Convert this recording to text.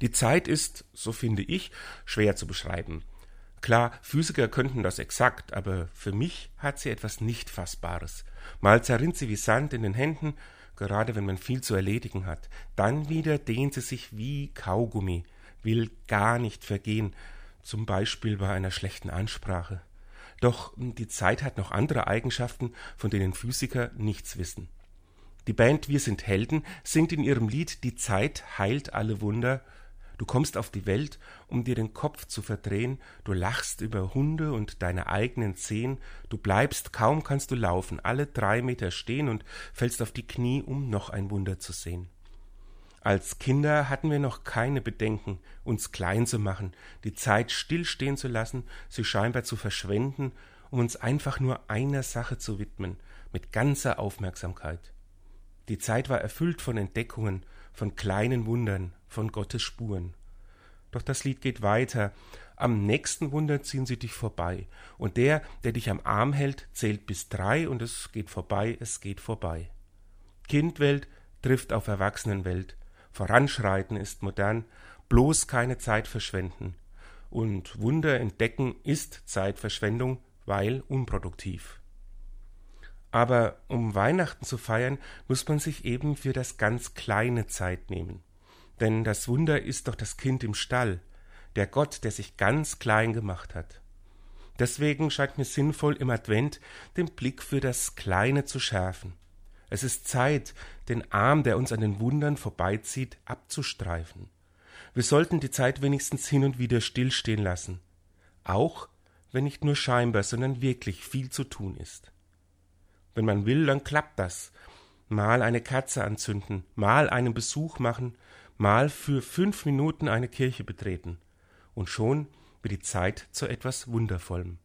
Die Zeit ist, so finde ich, schwer zu beschreiben. Klar, Physiker könnten das exakt, aber für mich hat sie etwas nicht Fassbares. Mal zerrinnt sie wie Sand in den Händen, gerade wenn man viel zu erledigen hat. Dann wieder dehnt sie sich wie Kaugummi, will gar nicht vergehen, zum Beispiel bei einer schlechten Ansprache. Doch die Zeit hat noch andere Eigenschaften, von denen Physiker nichts wissen. Die Band Wir sind Helden singt in ihrem Lied Die Zeit heilt alle Wunder Du kommst auf die Welt, um dir den Kopf zu verdrehen, du lachst über Hunde und deine eigenen Zehen, du bleibst, kaum kannst du laufen, alle drei Meter stehen und fällst auf die Knie, um noch ein Wunder zu sehen. Als Kinder hatten wir noch keine Bedenken, uns klein zu machen, die Zeit stillstehen zu lassen, sie scheinbar zu verschwenden, um uns einfach nur einer Sache zu widmen, mit ganzer Aufmerksamkeit. Die Zeit war erfüllt von Entdeckungen, von kleinen Wundern, von Gottes Spuren. Doch das Lied geht weiter. Am nächsten Wunder ziehen sie dich vorbei. Und der, der dich am Arm hält, zählt bis drei und es geht vorbei, es geht vorbei. Kindwelt trifft auf Erwachsenenwelt. Voranschreiten ist modern, bloß keine Zeit verschwenden. Und Wunder entdecken ist Zeitverschwendung, weil unproduktiv. Aber um Weihnachten zu feiern, muss man sich eben für das ganz kleine Zeit nehmen. Denn das Wunder ist doch das Kind im Stall, der Gott, der sich ganz klein gemacht hat. Deswegen scheint mir sinnvoll, im Advent den Blick für das Kleine zu schärfen. Es ist Zeit, den Arm, der uns an den Wundern vorbeizieht, abzustreifen. Wir sollten die Zeit wenigstens hin und wieder stillstehen lassen, auch wenn nicht nur scheinbar, sondern wirklich viel zu tun ist. Wenn man will, dann klappt das. Mal eine Kerze anzünden, mal einen Besuch machen, mal für fünf Minuten eine Kirche betreten. Und schon wird die Zeit zu etwas Wundervollem.